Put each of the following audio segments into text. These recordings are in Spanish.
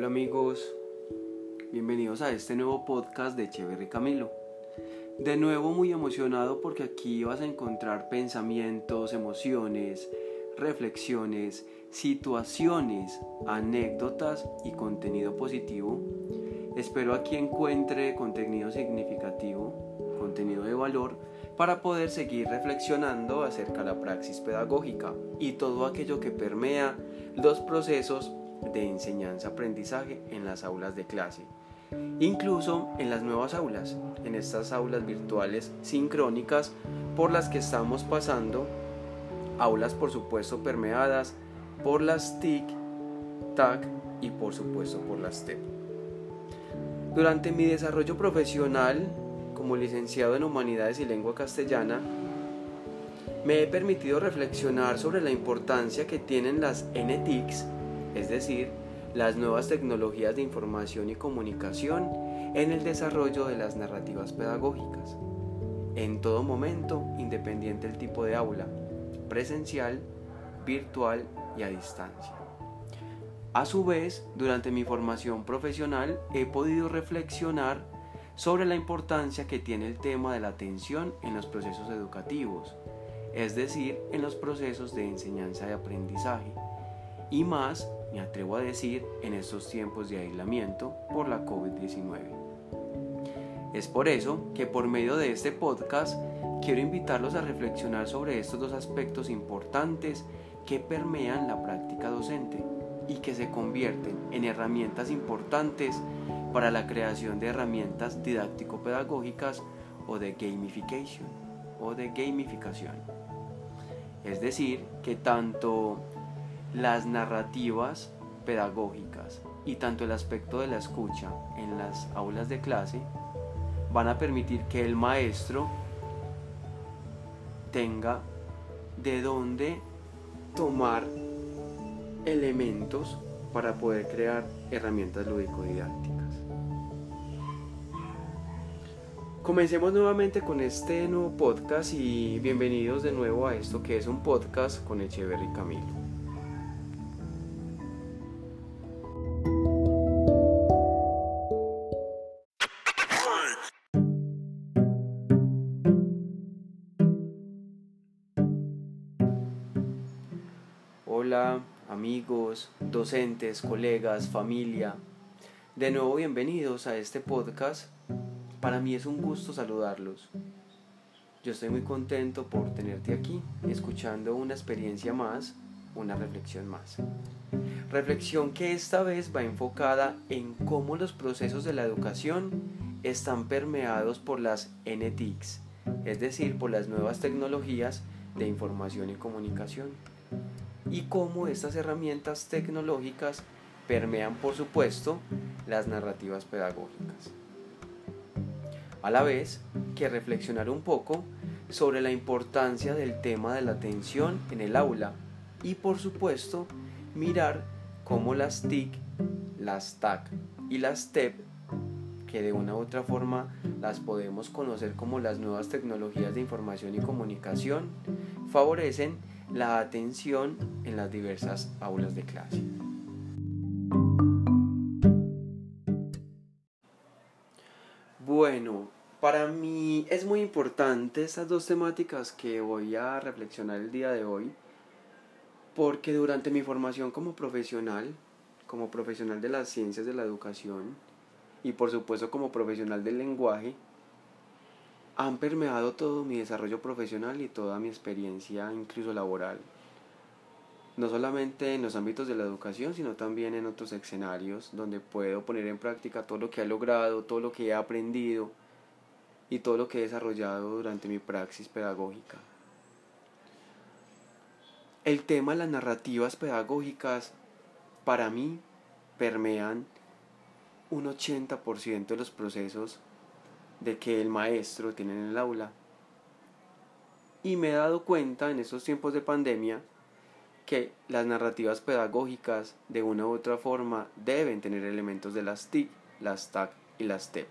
Hola amigos, bienvenidos a este nuevo podcast de Echeverry Camilo. De nuevo muy emocionado porque aquí vas a encontrar pensamientos, emociones, reflexiones, situaciones, anécdotas y contenido positivo. Espero aquí encuentre contenido significativo, contenido de valor para poder seguir reflexionando acerca de la praxis pedagógica y todo aquello que permea los procesos de enseñanza-aprendizaje en las aulas de clase, incluso en las nuevas aulas, en estas aulas virtuales sincrónicas por las que estamos pasando, aulas por supuesto permeadas por las TIC, TAC y por supuesto por las TEP. Durante mi desarrollo profesional como licenciado en Humanidades y Lengua Castellana, me he permitido reflexionar sobre la importancia que tienen las NTICs, es decir, las nuevas tecnologías de información y comunicación en el desarrollo de las narrativas pedagógicas, en todo momento, independiente del tipo de aula, presencial, virtual y a distancia. A su vez, durante mi formación profesional he podido reflexionar sobre la importancia que tiene el tema de la atención en los procesos educativos, es decir, en los procesos de enseñanza y aprendizaje, y más, me atrevo a decir, en estos tiempos de aislamiento por la COVID-19. Es por eso que por medio de este podcast quiero invitarlos a reflexionar sobre estos dos aspectos importantes que permean la práctica docente y que se convierten en herramientas importantes para la creación de herramientas didáctico-pedagógicas o de gamification o de gamificación. Es decir, que tanto las narrativas pedagógicas y tanto el aspecto de la escucha en las aulas de clase van a permitir que el maestro tenga de dónde tomar elementos para poder crear herramientas lúdico-didácticas. Comencemos nuevamente con este nuevo podcast y bienvenidos de nuevo a esto que es un podcast con Echeverry Camilo. Docentes, colegas, familia. De nuevo bienvenidos a este podcast para mí es un gusto saludarlos. Yo estoy muy contento por tenerte aquí, escuchando una experiencia más, una reflexión más. Reflexión que esta vez va enfocada en cómo los procesos de la educación están permeados por las NTICs, es decir, por las nuevas tecnologías de información y comunicación, y cómo estas herramientas tecnológicas permean, por supuesto, las narrativas pedagógicas. A la vez que reflexionar un poco sobre la importancia del tema de la atención en el aula y por supuesto mirar cómo las TIC, las TAC y las TEP, que de una u otra forma las podemos conocer como las nuevas tecnologías de información y comunicación, favorecen la atención en las diversas aulas de clase. Bueno, para mí es muy importante estas dos temáticas que voy a reflexionar el día de hoy, porque durante mi formación como profesional, como profesional de las ciencias de la educación y por supuesto como profesional del lenguaje, han permeado todo mi desarrollo profesional y toda mi experiencia, incluso laboral. No solamente en los ámbitos de la educación, sino también en otros escenarios donde puedo poner en práctica todo lo que he logrado, todo lo que he aprendido y todo lo que he desarrollado durante mi praxis pedagógica. El tema de las narrativas pedagógicas para mí permean un 80% de los procesos de que el maestro tiene en el aula. Y me he dado cuenta en estos tiempos de pandemia que las narrativas pedagógicas de una u otra forma deben tener elementos de las TIC, las TAC y las TEP.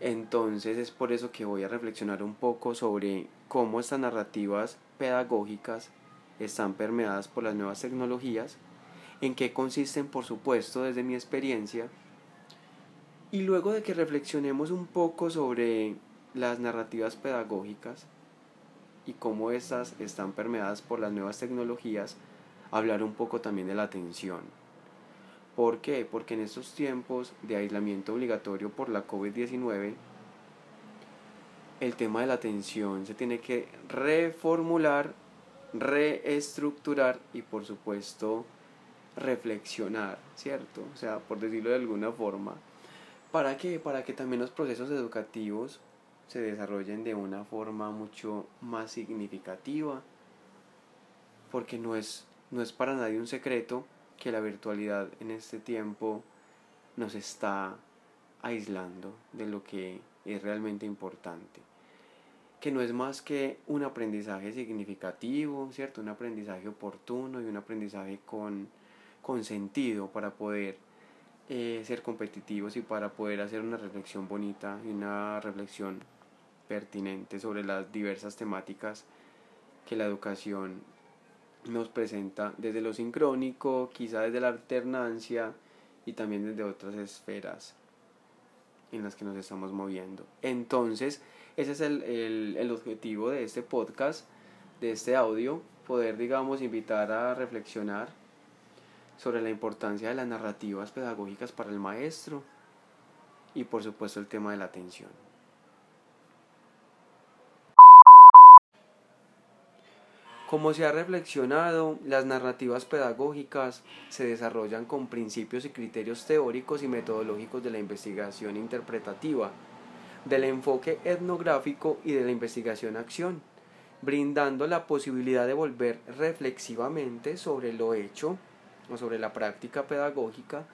Entonces es por eso que voy a reflexionar un poco sobre cómo estas narrativas pedagógicas están permeadas por las nuevas tecnologías en qué consisten, por supuesto, desde mi experiencia. Y luego de que reflexionemos un poco sobre las narrativas pedagógicas y cómo estas están permeadas por las nuevas tecnologías, hablar un poco también de la atención. ¿Por qué? Porque en estos tiempos de aislamiento obligatorio por la COVID-19, el tema de la atención se tiene que reformular, reestructurar y por supuesto reflexionar, ¿cierto? O sea, por decirlo de alguna forma. ¿Para qué? Para que también los procesos educativos se desarrollen de una forma mucho más significativa, porque no es, no es para nadie un secreto que la virtualidad en este tiempo nos está aislando de lo que es realmente importante, que no es más que un aprendizaje significativo, ¿cierto? Un aprendizaje oportuno y un aprendizaje con, con sentido para poder eh, ser competitivos y para poder hacer una reflexión bonita y una reflexión pertinente sobre las diversas temáticas que la educación nos presenta desde lo sincrónico, quizá desde la alternancia y también desde otras esferas en las que nos estamos moviendo. Entonces, ese es el, el, el objetivo de este podcast, de este audio, poder, digamos, invitar a reflexionar sobre la importancia de las narrativas pedagógicas para el maestro y por supuesto el tema de la atención. Como se ha reflexionado, las narrativas pedagógicas se desarrollan con principios y criterios teóricos y metodológicos de la investigación interpretativa, del enfoque etnográfico y de la investigación-acción, brindando la posibilidad de volver reflexivamente sobre lo hecho sobre la práctica pedagógica,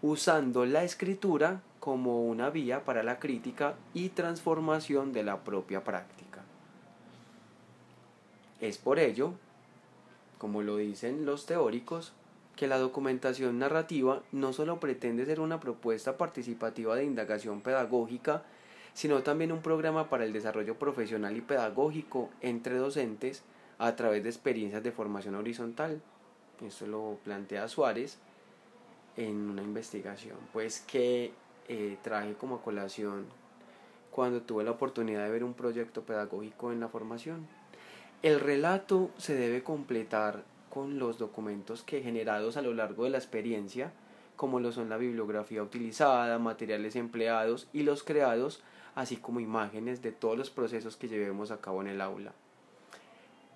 usando la escritura como una vía para la crítica y transformación de la propia práctica. Es por ello, como lo dicen los teóricos, que la documentación narrativa no solo pretende ser una propuesta participativa de indagación pedagógica, sino también un programa para el desarrollo profesional y pedagógico entre docentes a través de experiencias de formación horizontal. Esto lo plantea Suárez en una investigación, pues que eh, traje como colación cuando tuve la oportunidad de ver un proyecto pedagógico en la formación. El relato se debe completar con los documentos que generados a lo largo de la experiencia, como lo son la bibliografía utilizada, materiales empleados y los creados, así como imágenes de todos los procesos que llevemos a cabo en el aula.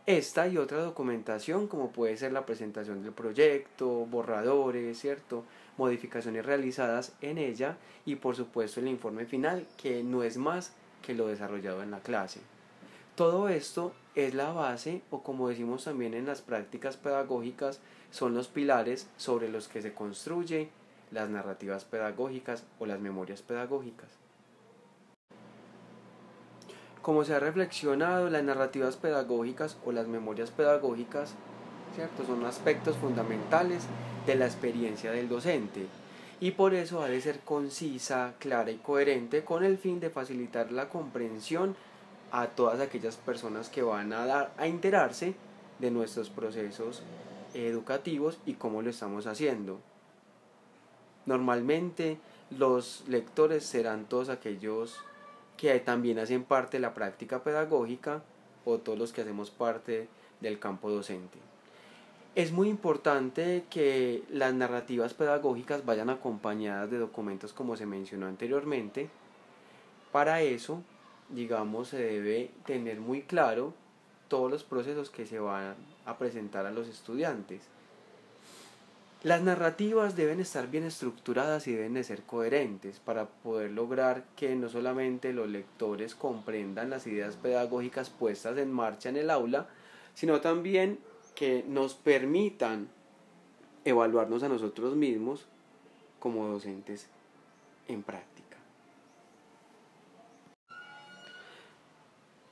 Esta y otra documentación, como puede ser la presentación del proyecto, borradores, ¿cierto? modificaciones realizadas en ella y por supuesto el informe final, que no es más que lo desarrollado en la clase. Todo esto es la base o como decimos también en las prácticas pedagógicas son los pilares sobre los que se construye las narrativas pedagógicas o las memorias pedagógicas. Como se ha reflexionado, las narrativas pedagógicas o las memorias pedagógicas ¿cierto? son aspectos fundamentales de la experiencia del docente y por eso ha de ser concisa, clara y coherente con el fin de facilitar la comprensión a todas aquellas personas que van a dar a enterarse de nuestros procesos educativos y cómo lo estamos haciendo. Normalmente los lectores serán todos aquellos que también hacen parte de la práctica pedagógica o todos los que hacemos parte del campo docente. Es muy importante que las narrativas pedagógicas vayan acompañadas de documentos como se mencionó anteriormente. Para eso digamos, se debe tener muy claro todos los procesos que se van a presentar a los estudiantes. Las narrativas deben estar bien estructuradas y deben de ser coherentes para poder lograr que no solamente los lectores comprendan las ideas pedagógicas puestas en marcha en el aula, sino también que nos permitan evaluarnos a nosotros mismos como docentes en práctica.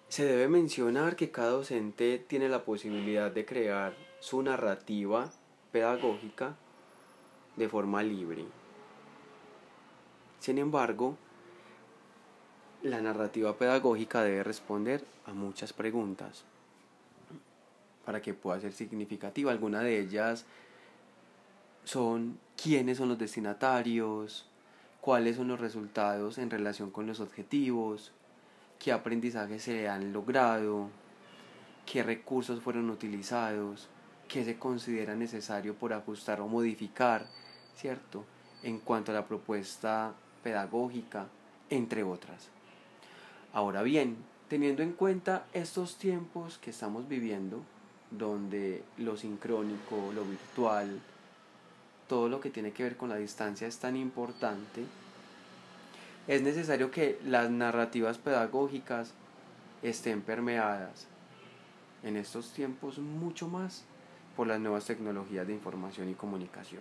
Se debe mencionar que cada docente tiene la posibilidad de crear su narrativa pedagógica de forma libre. Sin embargo, la narrativa pedagógica debe responder a muchas preguntas para que pueda ser significativa. Algunas de ellas son quiénes son los destinatarios, cuáles son los resultados en relación con los objetivos, qué aprendizajes se han logrado, qué recursos fueron utilizados, qué se considera necesario por ajustar o modificar, ¿cierto? En cuanto a la propuesta pedagógica, entre otras. Ahora bien, teniendo en cuenta estos tiempos que estamos viviendo, donde lo sincrónico, lo virtual, todo lo que tiene que ver con la distancia es tan importante, es necesario que las narrativas pedagógicas estén permeadas en estos tiempos mucho más por las nuevas tecnologías de información y comunicación.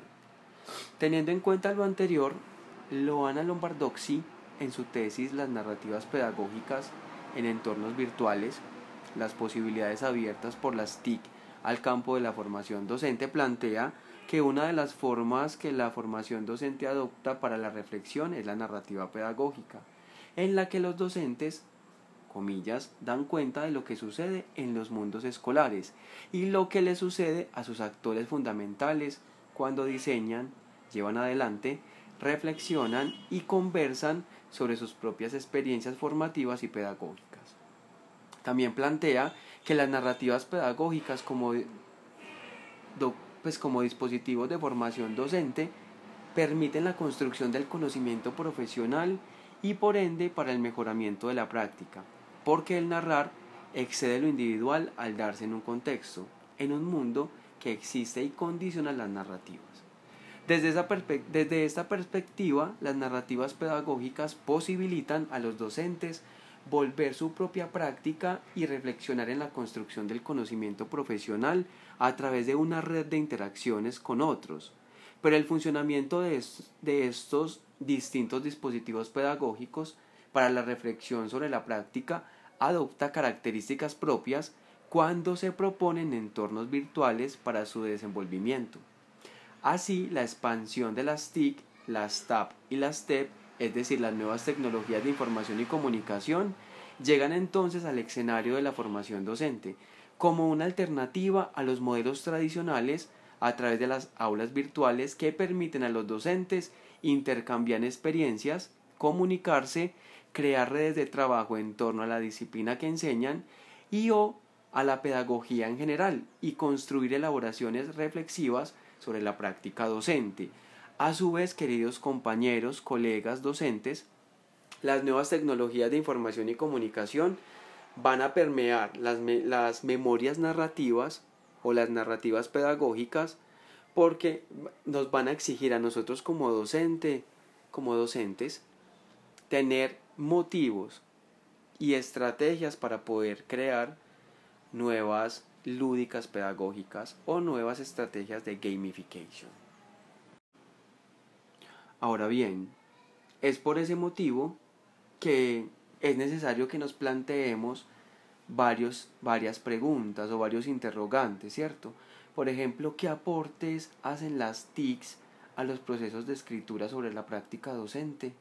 Teniendo en cuenta lo anterior, Loana Lombardozzi, en su tesis Las narrativas pedagógicas en entornos virtuales, las posibilidades abiertas por las TIC al campo de la formación docente, plantea que una de las formas que la formación docente adopta para la reflexión es la narrativa pedagógica, en la que los docentes, comillas, dan cuenta de lo que sucede en los mundos escolares y lo que le sucede a sus actores fundamentales cuando diseñan, llevan adelante, reflexionan y conversan sobre sus propias experiencias formativas y pedagógicas. También plantea que las narrativas pedagógicas como, pues como dispositivos de formación docente permiten la construcción del conocimiento profesional y por ende para el mejoramiento de la práctica, porque el narrar excede lo individual al darse en un contexto, en un mundo que existe y condiciona las narrativas. Desde, esa desde esta perspectiva, las narrativas pedagógicas posibilitan a los docentes volver su propia práctica y reflexionar en la construcción del conocimiento profesional a través de una red de interacciones con otros. Pero el funcionamiento de de estos distintos dispositivos pedagógicos para la reflexión sobre la práctica adopta características propias cuando se proponen entornos virtuales para su desenvolvimiento. Así, la expansión de las TIC, las TAP y las TEP es decir, las nuevas tecnologías de información y comunicación, llegan entonces al escenario de la formación docente, como una alternativa a los modelos tradicionales a través de las aulas virtuales que permiten a los docentes intercambiar experiencias, comunicarse, crear redes de trabajo en torno a la disciplina que enseñan y o a la pedagogía en general y construir elaboraciones reflexivas sobre la práctica docente, a su vez, queridos compañeros, colegas, docentes, las nuevas tecnologías de información y comunicación van a permear las, las memorias narrativas o las narrativas pedagógicas porque nos van a exigir a nosotros como docente, como docentes, tener motivos y estrategias para poder crear nuevas lúdicas pedagógicas o nuevas estrategias de gamification. Ahora bien, es por ese motivo que es necesario que nos planteemos varios, varias preguntas o varios interrogantes, ¿cierto? Por ejemplo, ¿qué aportes hacen las TICs a los procesos de escritura sobre la práctica docente?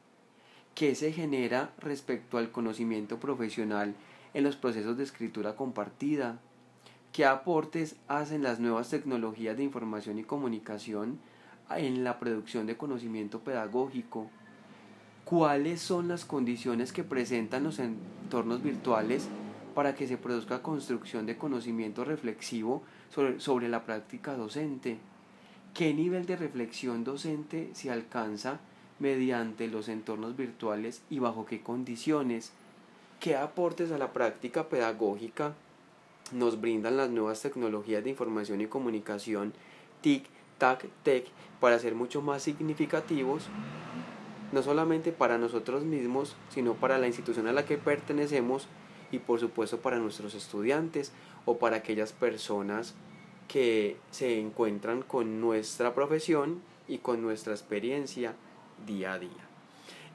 ¿Qué se genera respecto al conocimiento profesional en los procesos de escritura compartida? ¿Qué aportes hacen las nuevas tecnologías de información y comunicación en la producción de conocimiento pedagógico, cuáles son las condiciones que presentan los entornos virtuales para que se produzca construcción de conocimiento reflexivo sobre, sobre, la práctica docente, qué nivel de reflexión docente se alcanza mediante los entornos virtuales y bajo qué condiciones, qué aportes a la práctica pedagógica nos brindan las nuevas tecnologías de información y comunicación TIC TAC, TEC, para ser mucho más significativos, no solamente para nosotros mismos, sino para la institución a la que pertenecemos y por supuesto para nuestros estudiantes o para aquellas personas que se encuentran con nuestra profesión y con nuestra experiencia día a día.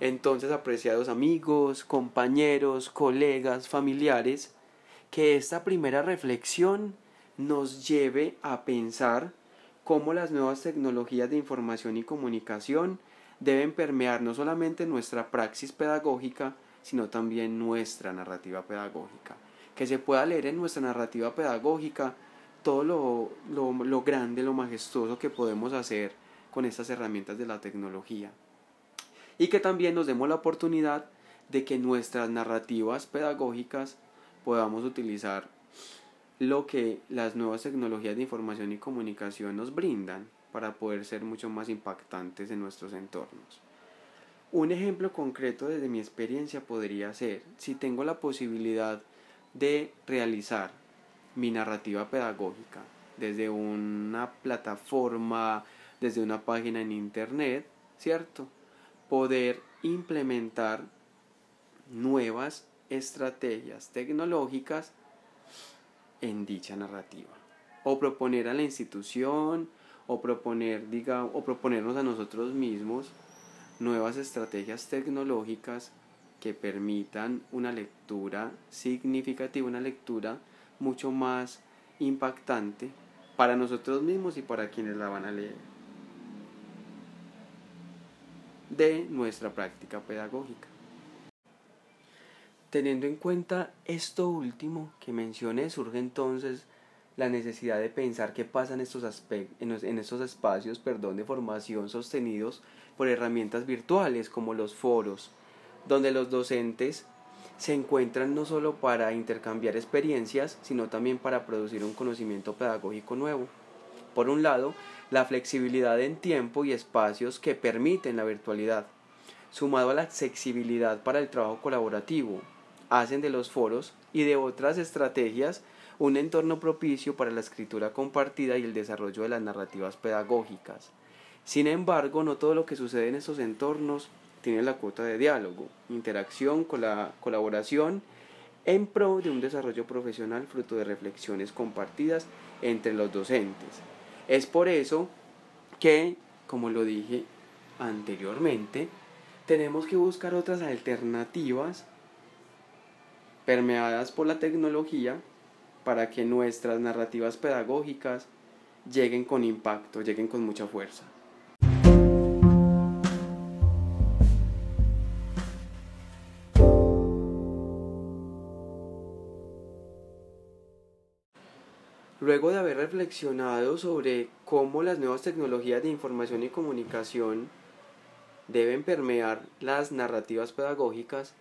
Entonces, apreciados amigos, compañeros, colegas, familiares, que esta primera reflexión nos lleve a pensar cómo las nuevas tecnologías de información y comunicación deben permear no solamente nuestra praxis pedagógica, sino también nuestra narrativa pedagógica. Que se pueda leer en nuestra narrativa pedagógica todo lo, lo, lo grande, lo majestuoso que podemos hacer con estas herramientas de la tecnología. Y que también nos demos la oportunidad de que nuestras narrativas pedagógicas podamos utilizar lo que las nuevas tecnologías de información y comunicación nos brindan para poder ser mucho más impactantes en nuestros entornos. Un ejemplo concreto desde mi experiencia podría ser si tengo la posibilidad de realizar mi narrativa pedagógica desde una plataforma, desde una página en internet, ¿cierto? Poder implementar nuevas estrategias tecnológicas en dicha narrativa. O proponer a la institución, o proponer, diga, o proponernos a nosotros mismos nuevas estrategias tecnológicas que permitan una lectura significativa, una lectura mucho más impactante para nosotros mismos y para quienes la van a leer de nuestra práctica pedagógica. Teniendo en cuenta esto último que mencioné, surge entonces la necesidad de pensar qué pasa en estos, en estos espacios perdón, de formación sostenidos por herramientas virtuales como los foros, donde los docentes se encuentran no solo para intercambiar experiencias, sino también para producir un conocimiento pedagógico nuevo. Por un lado, la flexibilidad en tiempo y espacios que permiten la virtualidad, sumado a la accesibilidad para el trabajo colaborativo, hacen de los foros y de otras estrategias un entorno propicio para la escritura compartida y el desarrollo de las narrativas pedagógicas. Sin embargo, no todo lo que sucede en estos entornos tiene la cuota de diálogo, interacción, con la colaboración en pro de un desarrollo profesional fruto de reflexiones compartidas entre los docentes. Es por eso que, como lo dije anteriormente, tenemos que buscar otras alternativas permeadas por la tecnología para que nuestras narrativas pedagógicas lleguen con impacto, lleguen con mucha fuerza. Luego de haber reflexionado sobre cómo las nuevas tecnologías de información y comunicación deben permear las narrativas pedagógicas,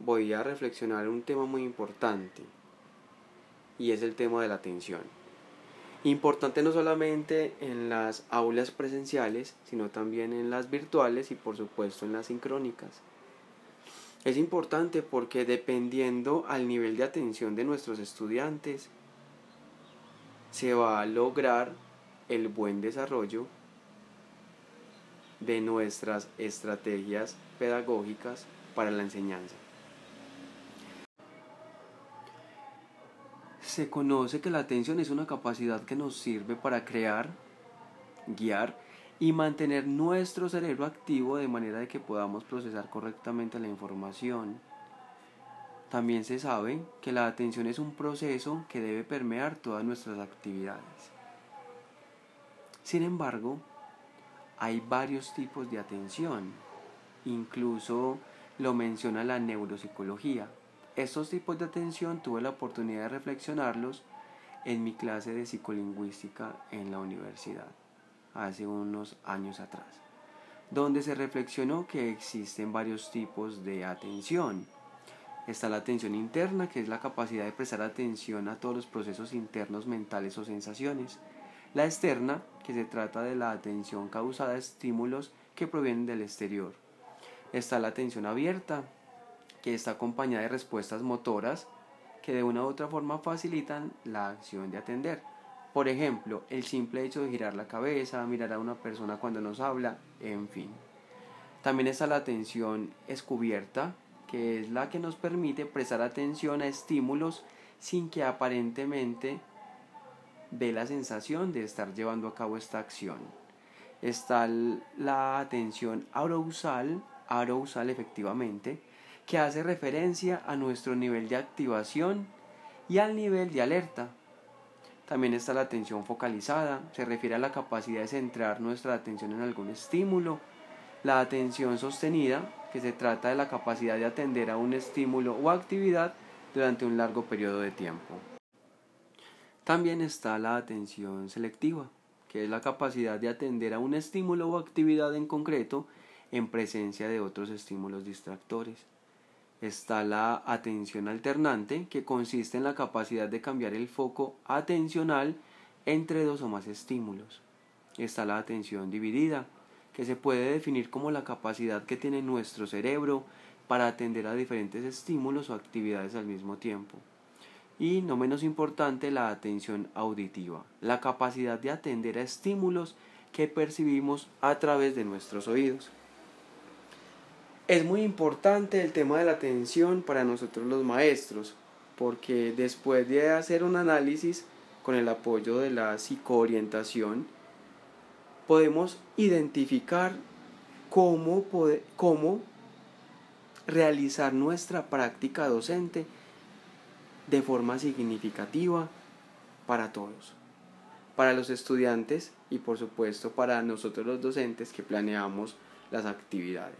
voy a reflexionar un tema muy importante y es el tema de la atención. Importante no solamente en las aulas presenciales, sino también en las virtuales y por supuesto en las sincrónicas. Es importante porque dependiendo al nivel de atención de nuestros estudiantes, se va a lograr el buen desarrollo de nuestras estrategias pedagógicas para la enseñanza. Se conoce que la atención es una capacidad que nos sirve para crear, guiar y mantener nuestro cerebro activo de manera de que podamos procesar correctamente la información. También se sabe que la atención es un proceso que debe permear todas nuestras actividades. Sin embargo, hay varios tipos de atención, incluso lo menciona la neuropsicología. Estos tipos de atención tuve la oportunidad de reflexionarlos en mi clase de psicolingüística en la universidad, hace unos años atrás, donde se reflexionó que existen varios tipos de atención. Está la atención interna, que es la capacidad de prestar atención a todos los procesos internos mentales o sensaciones. La externa, que se trata de la atención causada a estímulos que provienen del exterior. Está la atención abierta, que está acompañada de respuestas motoras que de una u otra forma facilitan la acción de atender. Por ejemplo, el simple hecho de girar la cabeza, mirar a una persona cuando nos habla, en fin. También está la atención escubierta, que es la que nos permite prestar atención a estímulos sin que aparentemente dé la sensación de estar llevando a cabo esta acción. Está la atención arousal, arousal efectivamente, que hace referencia a nuestro nivel de activación y al nivel de alerta. También está la atención focalizada, se refiere a la capacidad de centrar nuestra atención en algún estímulo. La atención sostenida, que se trata de la capacidad de atender a un estímulo o actividad durante un largo periodo de tiempo. También está la atención selectiva, que es la capacidad de atender a un estímulo o actividad en concreto en presencia de otros estímulos distractores. Está la atención alternante, que consiste en la capacidad de cambiar el foco atencional entre dos o más estímulos. Está la atención dividida, que se puede definir como la capacidad que tiene nuestro cerebro para atender a diferentes estímulos o actividades al mismo tiempo. Y no menos importante, la atención auditiva, la capacidad de atender a estímulos que percibimos a través de nuestros oídos. Es muy importante el tema de la atención para nosotros los maestros, porque después de hacer un análisis con el apoyo de la psicoorientación, podemos identificar cómo, cómo realizar nuestra práctica docente de forma significativa para todos, para los estudiantes y por supuesto para nosotros los docentes que planeamos las actividades.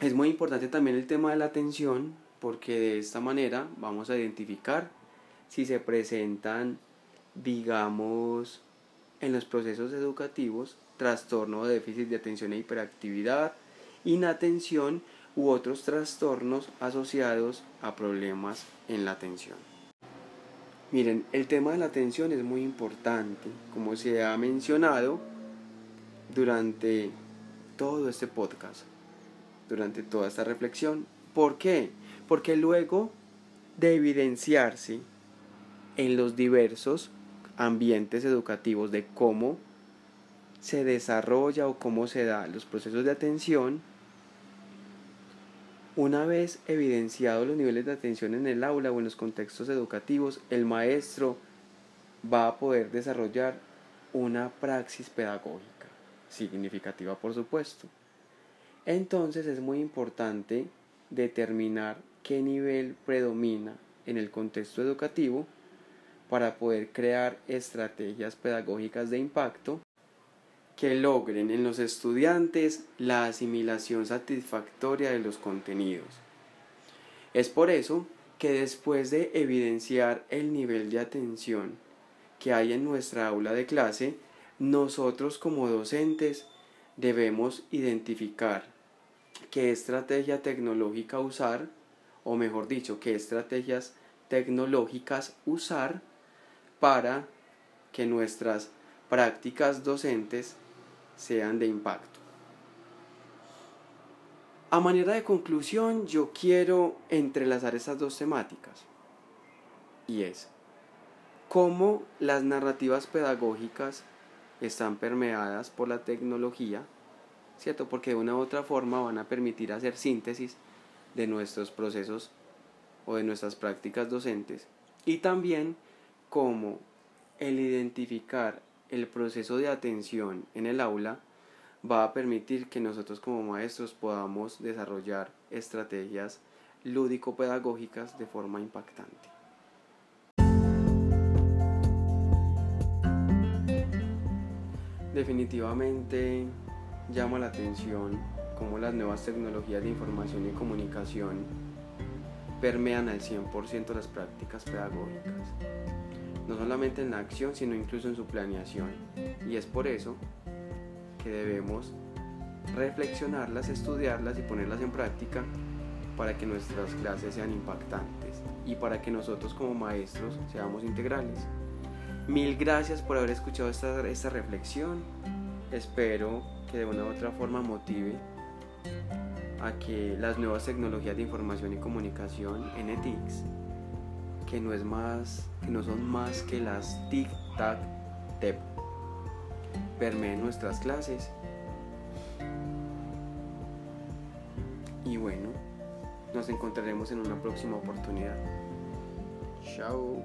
Es muy importante también el tema de la atención porque de esta manera vamos a identificar si se presentan, digamos, en los procesos educativos trastorno de déficit de atención e hiperactividad, inatención u otros trastornos asociados a problemas en la atención. Miren, el tema de la atención es muy importante, como se ha mencionado durante todo este podcast, durante toda esta reflexión. ¿Por qué? Porque luego de evidenciarse en los diversos ambientes educativos de cómo se desarrolla o cómo se da los procesos de atención, una vez evidenciados los niveles de atención en el aula o en los contextos educativos, el maestro va a poder desarrollar una praxis pedagógica, significativa por supuesto. Entonces es muy importante determinar qué nivel predomina en el contexto educativo para poder crear estrategias pedagógicas de impacto que logren en los estudiantes la asimilación satisfactoria de los contenidos. Es por eso que después de evidenciar el nivel de atención que hay en nuestra aula de clase, nosotros como docentes debemos identificar qué estrategia tecnológica usar, o mejor dicho, qué estrategias tecnológicas usar para que nuestras prácticas docentes sean de impacto. A manera de conclusión, yo quiero entrelazar estas dos temáticas. Y es cómo las narrativas pedagógicas están permeadas por la tecnología, ¿cierto? Porque de una u otra forma van a permitir hacer síntesis de nuestros procesos o de nuestras prácticas docentes. Y también cómo el identificar el proceso de atención en el aula va a permitir que nosotros como maestros podamos desarrollar estrategias lúdico-pedagógicas de forma impactante. Definitivamente llama la atención cómo las nuevas tecnologías de información y comunicación permean al 100% las prácticas pedagógicas no solamente en la acción, sino incluso en su planeación. Y es por eso que debemos reflexionarlas, estudiarlas y ponerlas en práctica para que nuestras clases sean impactantes y para que nosotros como maestros seamos integrales. Mil gracias por haber escuchado esta, esta reflexión. Espero que de una u otra forma motive a que las nuevas tecnologías de información y comunicación, NETICS, que no es más, que no son más que las tic tac tep permeen nuestras clases. Y bueno, nos encontraremos en una próxima oportunidad. Chao.